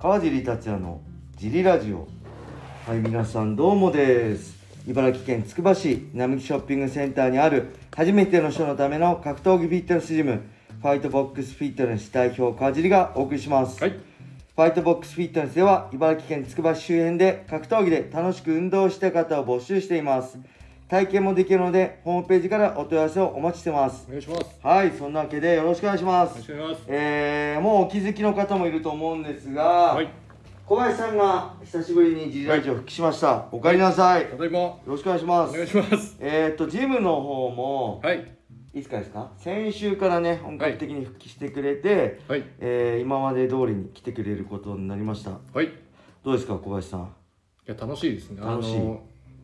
川尻達也のジリラジオ。はい皆さんどうもです。茨城県つくば市並木ショッピングセンターにある初めての人のための格闘技フィットネスジムファイトボックスフィットネス代表川尻がお送りします、はい。ファイトボックスフィットネスでは茨城県つくば市周辺で格闘技で楽しく運動したい方を募集しています体験もできるのでホームページからお問い合わせをお待ちしてますお願いします。はいそんなわけでよろしくお願いしまお願いすします。えー、もうお気づきの方もいると思うんですが、はい。小林さんが久しぶりに G ラジオ復帰しました、おかえりなさいよただいま。ろしくお願いしますお願いします。えー、っとジムの方も、はい。いつからですか？先週からね本格的に復帰してくれて、はい。えー今まで通りに来てくれることになりましたはい。いどうですか小林さん？や、楽しいですね。楽しい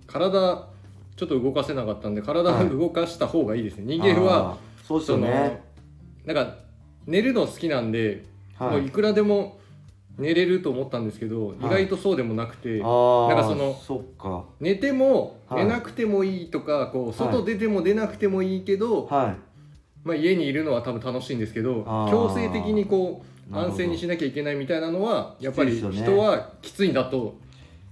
体、ちょっと動かせなかったんで、体はい。動かした方がいいですね。人間は、そうですよね。なんか、寝るの好きなんで、はい。もういくらでも寝れると思ったんですけど、意外とそうでもなくて、なんかそのそっか。寝てもはい。寝なくてもいいとか、こう外出ても出なくてもいいけど、はい。まあ、家にいるのは多分楽しいんですけど強制的にこう安静にしなきゃいけないみたいなのはやっぱり人はきついんだと、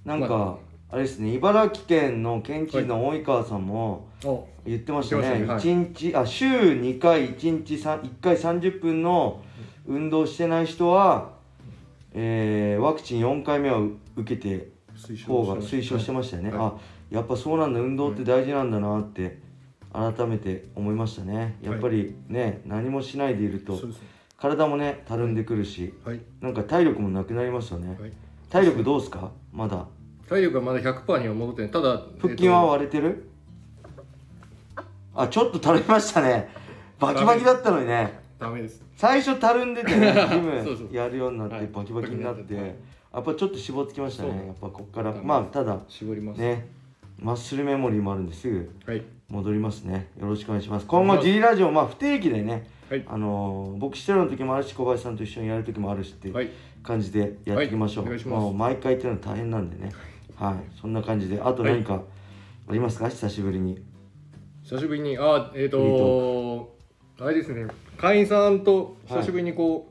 なんか、まあれですね茨城県の県知事の及川さんもお言ってましたね、言ってました一日あ週2回1日さん1回30分の運動してない人は、えーワクチン4回目は受けて方が推奨してましたよね、はい。あやっぱそうなんだ運動って大事なんだなって改めて思いましたね。やっぱりね、何もしないでいると体もねたるんでくるしはい、なんか体力もなくなりますよね。はい、体力どうですか？まだ体力はまだ100%には戻ってない。ただ腹筋は割れてる、あちょっとたるみましたね。バキバキだったのにね。えっとダメです。最初たるんでてね ジムやるようになってはい。バキバキになって、はいやっぱちょっと絞ってきましたね。やっぱこっから。まあただ絞ります、ねマッスルメモリーもあるんですぐはい。戻りますね。よろしくお願いします。今後 G ラジオまあ不定期でねはい。あのー僕してるの時もあるし小林さんと一緒にやる時もあるしってはい。感じでやっていきましょう毎回っていうのは大変なんでねはい。そんな感じで。あと何かありますか？久しぶりに。久しぶりに。あえっ、ーと。あれですね。会員さんと久しぶりにこ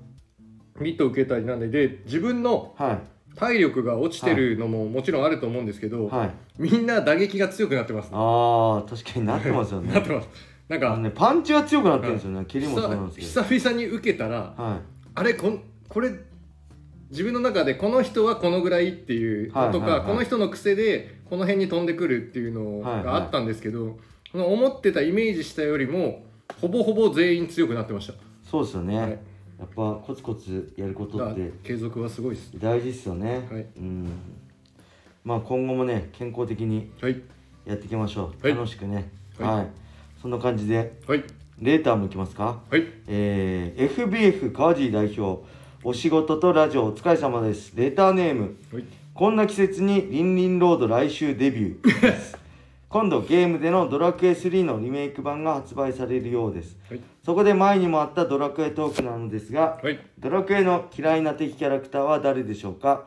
う、ミットを受けたりなんでで自分のはい。体力が落ちてるのももちろんあると思うんですけど、はい。みんな打撃が強くなってます、ね、ああ確かになってますよね。なってます。なんかねパンチが強くなってるんですよね。蹴りもそうなんですけど。久々に受けたらはあれこんこれ自分の中でこの人はこのぐらいっていうのとか、はいはいはい。この人の癖でこの辺に飛んでくるっていうのはいはいがあったんですけど、この思ってたイメージしたよりもほぼほぼ全員強くなってました。いそうですよね、はい。やっぱコツコツやることって継続はすごいです。大事ですよね、はい。うん。まあ今後もね健康的にはい。やっていきましょう、はい。楽しくね。はい。はい、そんな感じではい。レーターもいきますか？はい。えー、FBF 川尻代表お仕事とラジオお疲れ様です。レターネーム。はい。こんな季節にリンリンロード来週デビュー。で す今度ゲームでのドラクエ3のリメイク版が発売されるようです。はい。そこで前にもあったドラクエトークなのですがはい。ドラクエの嫌いな敵キャラクターは誰でしょうか？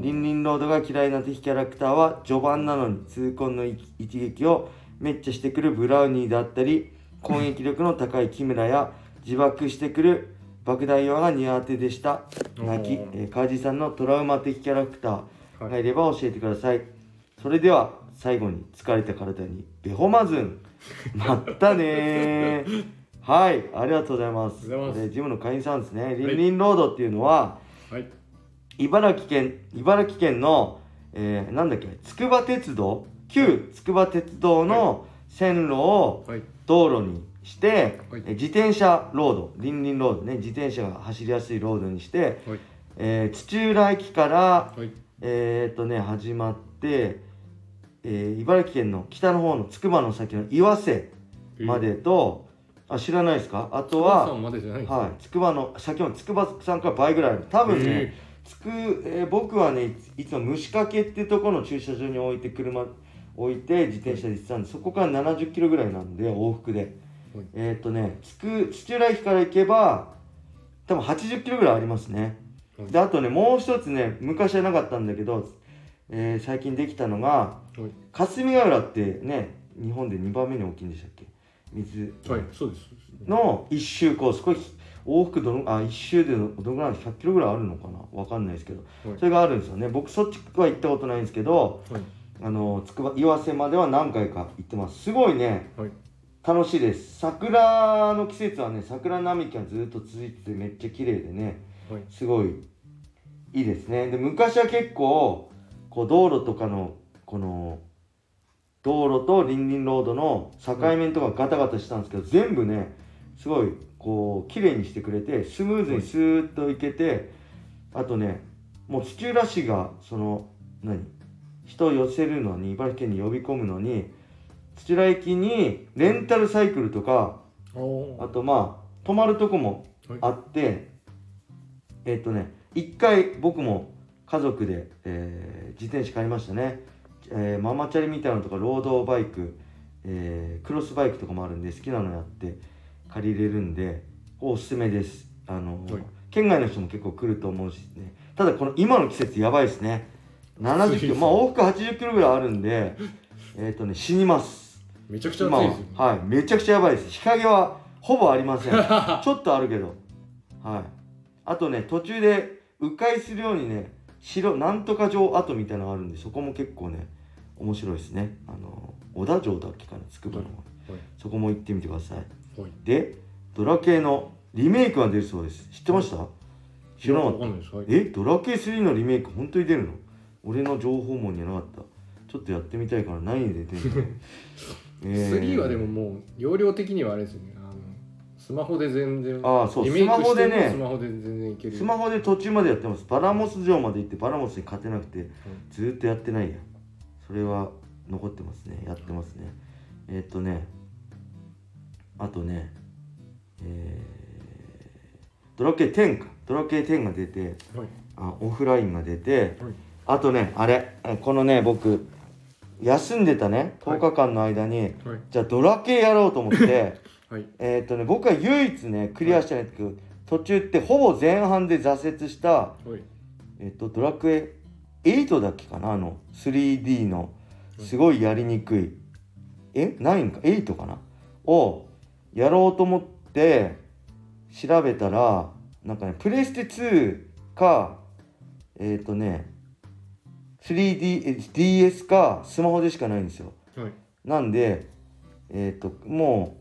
リンリンロードが嫌いな敵キャラクターは序盤なのに痛恨の一一撃をめっちゃしてくるブラウニーだったり攻撃力の高い木村や自爆してくる爆弾岩が苦手でした。泣き、えー、川地さんのトラウマ的キャラクター。はい。がいれば教えてください、それでは最後に疲れた体にベホマズン。まったねー。はい。ありがとうございます。いジムの会員さんですね。リンリンロードっていうのは、はい。茨城県茨城県の、えーなんだっけ筑波鉄道？旧筑波鉄道の線路をはい。道路にして、はい。え自転車ロードリンリンロードね。自転車が走りやすいロードにして、はい。えー土浦駅からはい。えーっとね始まって、えー茨城県の北の方の筑波の先の岩瀬までと、あ知らないですか？あとははさんまでじゃないんですかはい、筑波の先の筑波さんから倍ぐらいある多分ね、へつく、えー僕はねいつも虫掛けってとこの駐車場に置いて車置いて自転車で行ってたんでそこから70キロぐらいなんで往復で、はいえーっとね土浦駅から行けば多分80キロぐらいありますね、はい。であとねもう一つね昔はなかったんだけど、えー最近できたのがはい。霞ヶ浦ってね日本で2番目に大きいんでしたっけ？水。はいそうです。の一周コース。これ往復どのあ1周でどのぐらい100キロぐらいあるのかな？わかんないですけど、はい。それがあるんですよね。僕そっちは行ったことないんですけどはい。あのつくば岩瀬までは何回か行ってます。すごいね。はい楽しいです。桜の季節はね桜並木がずっと続いててめっちゃ綺麗でねはい。すごいいいですね。で昔は結構こう道路とかのこの道路とリンリンロードの境目とかガタガタしたんですけど、全部ねすごいこう綺麗にしてくれてスムーズにスーッと行けてあとねもう土浦市がその何？人を寄せるのに茨城県に呼び込むのに土浦駅にレンタルサイクルとかおあとまあ泊まるとこもはい。あって、えっとね一回僕も家族で、えー自転車買いましたね、えーママチャリみたいなのとかロードバイク、えークロスバイクとかもあるんで好きなのやって借りれるんでおすすめです。あの、はい。県外の人も結構来ると思うしね。ただこの今の季節やばいですね。70キロまあ往復80キロぐらいあるんでえっとね死にますめちゃくちゃ暑いですよね。はいめちゃくちゃやばいです。日陰はほぼありません。ちょっとあるけど。はい。あとね途中で迂回するようにね白なんとか城跡みたいなのがあるんでそこも結構ね面白いですね。あの小田城だっけかなつくばの、はい。そこも行ってみてください。はい。でドラ系のリメイクが出るそうです。知ってました、知らなかった。えドラケ3のリメイク本当に出るの？俺の情報網にはなかった。ちょっとやってみたいから何で出るの、えー 3はでももう容量的にはあれですよね。あのスマホで全然。ああそうスマホでね。スマホで全然いけるスマホで途中までやってます。バラモス城まで行ってバラモスに勝てなくてずーっとやってないや。それは残ってますね。やってますね。えーっとね。あとね。えードラケ10か。ドラケ10が出てはい。あオフラインが出てはい。あとねあれ。えこのね僕休んでたね10日間の間に、はい。じゃあドラ系やろうと思って はい。えーっとね僕は唯一ねクリアしてないんですけど、途中ってほぼ前半で挫折したはい。えっと、ドラクエ8だっけかなあの 3D のすごいやりにくい、え9か8かな？をやろうと思って調べたらなんかねプレステ2かえっ、とね 3DS かスマホでしかないんですよ。はい。なんでえっ、とも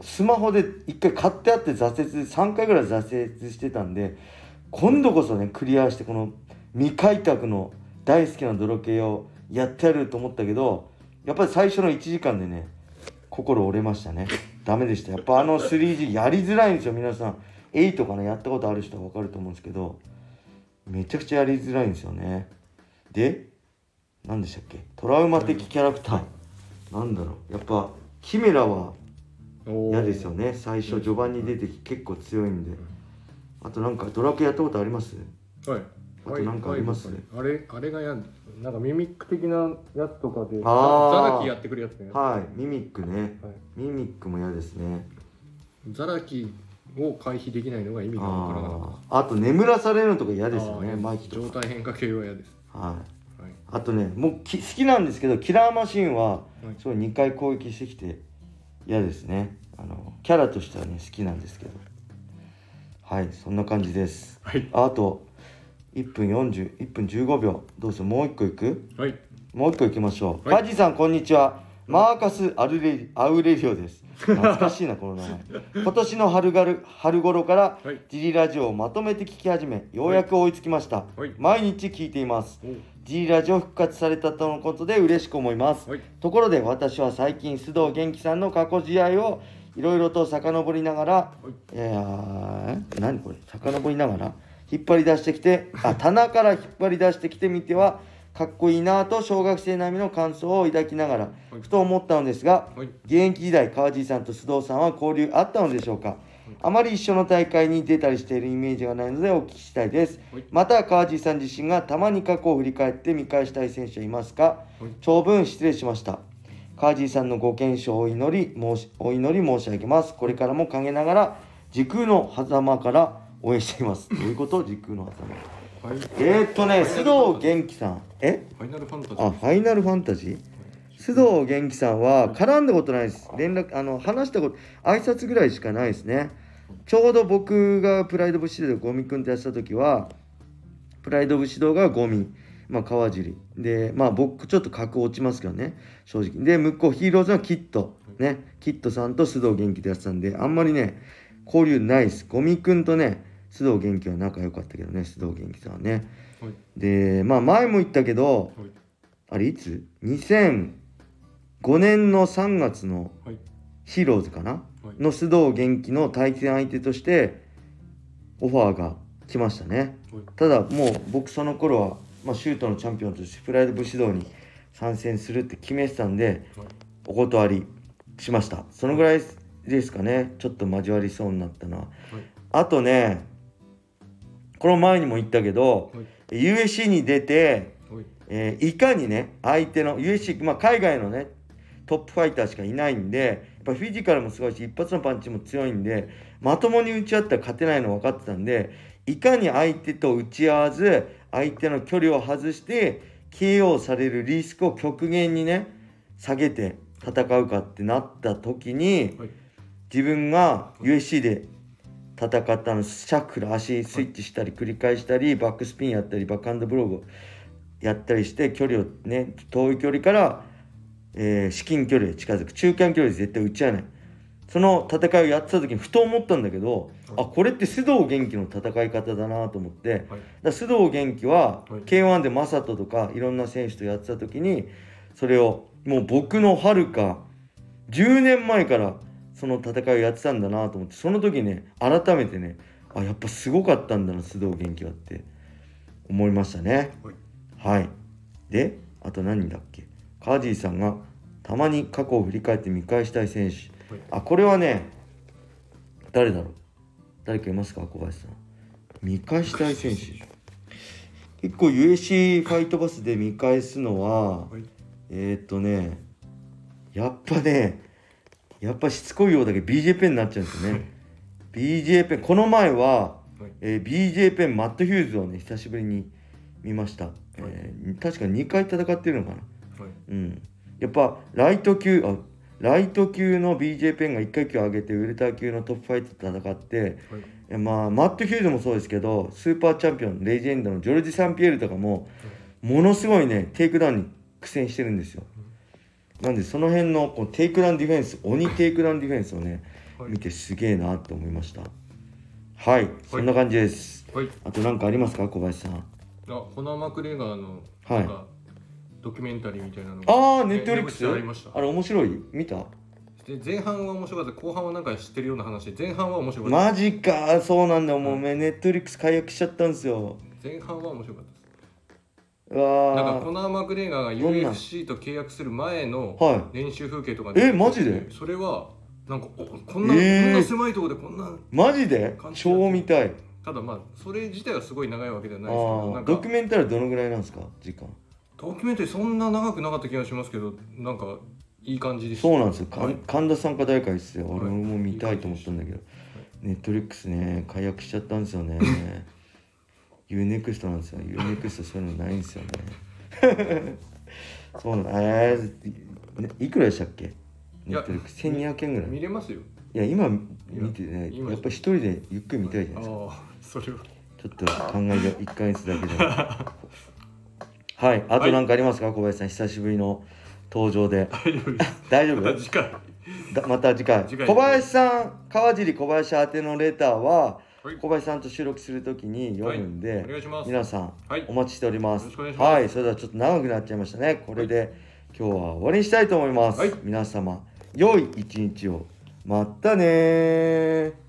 うスマホで一回買ってあって挫折3回ぐらい挫折してたんで今度こそねクリアしてこの未開拓の大好きな泥系をやってやると思ったけどやっぱり最初の1時間でね心折れましたね。ダメでした。やっぱあの 3G やりづらいんですよ皆さん。8かなやったことある人は分かると思うんですけどめちゃくちゃやりづらいんですよねで何でしたっけ？トラウマ的キャラクター。なんだろう。やっぱキメラは嫌ですよね。最初序盤に出てき結構強いんで。あとなんかドラクエやったことあります？はい。あとなんかあります？はいあれあれがやんなんかミミック的なやつとかでザラキやってくるやつね。はい。ミミックね。はい。ミミックも嫌ですね。ザラキを回避できないのが意味がわからなかった。あと眠らされるのとか嫌ですよね。マイキと状か態変化系は嫌ですはい。はいあとねもうき好きなんですけどキラーマシンははい。すごい2回攻撃してきて嫌ですね。あのキャラとしてはね好きなんですけど。はいそんな感じです。はい。ああと1分401分15秒。どうするもう一個いく？はい。もう一個行きましょう。はい。カジさんこんにちは。マーカス・アルレアウレリオです。懐かしいなこの名前。今年の春がる春頃からはいジリラジオをまとめて聞き始め、ようやく追いつきました。はい毎日聞いています。おジリラジオ復活されたとのことで嬉しく思います。はいところで私は最近須藤元気さんの過去試合をいろいろと遡りながら、はいえー、何これ？遡りながら引っ張り出してきてあ棚から引っ張り出してきてみてはかっこいいなぁと小学生並みの感想を抱きながらはい。ふと思ったのですがはい。現役時代川地さんと須藤さんは交流あったのでしょうか？あまり一緒の大会に出たりしているイメージがないのでお聞きしたいです。はい。また川地さん自身がたまに過去を振り返って見返したい選手はいますか？はい。長文失礼しました。川地さんのご健勝をお祈り申しお祈り申し上げます。これからも陰ながら時空の狭間から応援しています。どういうこと？時空の狭間。はいえー、っとね須藤元気さん。え？ファイナルファンタジー。あファイナルファンタジー？須藤元気さんは絡んだことないです。連絡あの話したこと挨拶ぐらいしかないですね。ちょうど僕がプライド武士道でゴミくんとやってた時はプライド武士道がゴミ。まあ川尻。でまあ僕ちょっと格落ちますけどね。正直。で向こうヒーローズはキット。ね。キットさんと須藤元気でやってたんであんまりね交流ないです。ゴミくんとね須藤元気は仲良かったけどね須藤元気さんはね。はい。でまあ前も言ったけどはい。あれいつ ?2005 年の3月のはい。ヒーローズかな？はい。の須藤元気の対戦相手としてオファーが来ましたね。はい。ただもう僕その頃は、まあ、シュートのチャンピオンとしてプライド武士道に参戦するって決めてたんではい。お断りしました。そのぐらいですかね。ちょっと交わりそうになったのは。はい。あとねこの前にも言ったけどはい。USC に出てはい。えーいかにね相手の USC、まあ、海外のねトップファイターしかいないんでやっぱフィジカルもすごいし一発のパンチも強いんでまともに打ち合ったら勝てないの分かってたんでいかに相手と打ち合わず相手の距離を外して KO されるリスクを極限にね下げて戦うかってなった時にはい。自分が USC で戦ったのシャッフル足スイッチしたり繰り返したりバックスピンやったりバックハンドブログやったりして距離をね遠い距離から、えー至近距離へ近づく。中間距離で絶対打ち合えない。その戦いをやってた時にふと思ったんだけど、あこれって須藤元気の戦い方だなと思って、はい。だ須藤元気ははい。K1 で正人とかいろんな選手とやってた時にそれをもう僕のはるか10年前からその戦いをやってたんだなと思ってその時ね改めてねあやっぱすごかったんだな須藤元気はって思いましたね。はい。はい。であと何だっけ？カージーさんがたまに過去を振り返って見返したい選手。はい。あこれはね誰だろう？誰かいますか？小林さん。見返したい選手。結構 USC ファイトバスで見返すのははい。えー、っとねやっぱねやっぱしつこいようだけど BJ ペンになっちゃうんですよね。BJ ペンこの前は、はい。えー BJ ペンマット・ヒューズをね久しぶりに見ました、えー確か2回戦ってるのかな。はい。うん、やっぱライト級あライト級の BJ ペンが1階級上げてウェルター級のトップファイトと戦って、はい。えまあ、マット・ヒューズもそうですけどスーパーチャンピオンレジェンドのジョルジュ・サンピエールとかもものすごいねテイクダウンに苦戦してるんですよ。なんでその辺のこうテイクダウンディフェンス鬼テイクダウンディフェンスをねはい。見てすげえなと思いました。はい、そんな感じです。はい。あと何かありますか小林さん？あコナー・マクレガーのはい。ドキュメンタリーみたいなのがああネねットフリックス？ありました。あれ面白い？見た？で前半は面白かった。後半はなんか知ってるような話で前半は面白かった。マジか。そうなんだ。よもうネットフリックス解約しちゃったんですよ。前半は面白かったなんかコナー・マクレガーが UFC と契約する前のは練習風景とかえマジで？それはなんかおこんな、えー。こんな狭いところでこんなマジで？超見たい。ただまあそれ自体はすごい長いわけではあないですけどなんかードキュメンタリーはどのぐらいなんですか？時間。ドキュメンタリーそんな長くなかった気がしますけどなんかいい感じでしたそうなんですよ、はい。神田さんか誰かですよ、はい俺も見たいと思ったんだけど、ネットフリックスね解約しちゃったんですよね UNEXT なんですよ。UNEXT そういうのないんですよね。そうなんえーねいくらでしたっけ？ネットフリックス。1200円ぐらい。見れますよ。いや今見てね今やっぱ一人でゆっくり見たいじゃないですか。ああそれは。ちょっと考えが1ヶ月だけでも はいあと何かありますか、小林さん久しぶりの登場で。大丈夫です。大丈夫？また次回。だまた次回。次回小林さん川尻小林宛てのレターははい小林さんと収録するときに読むんで、皆さんはい。お待ちしております、はい。それではちょっと長くなっちゃいましたね。これで今日は終わりにしたいと思います、はい。皆様良い一日を。またねー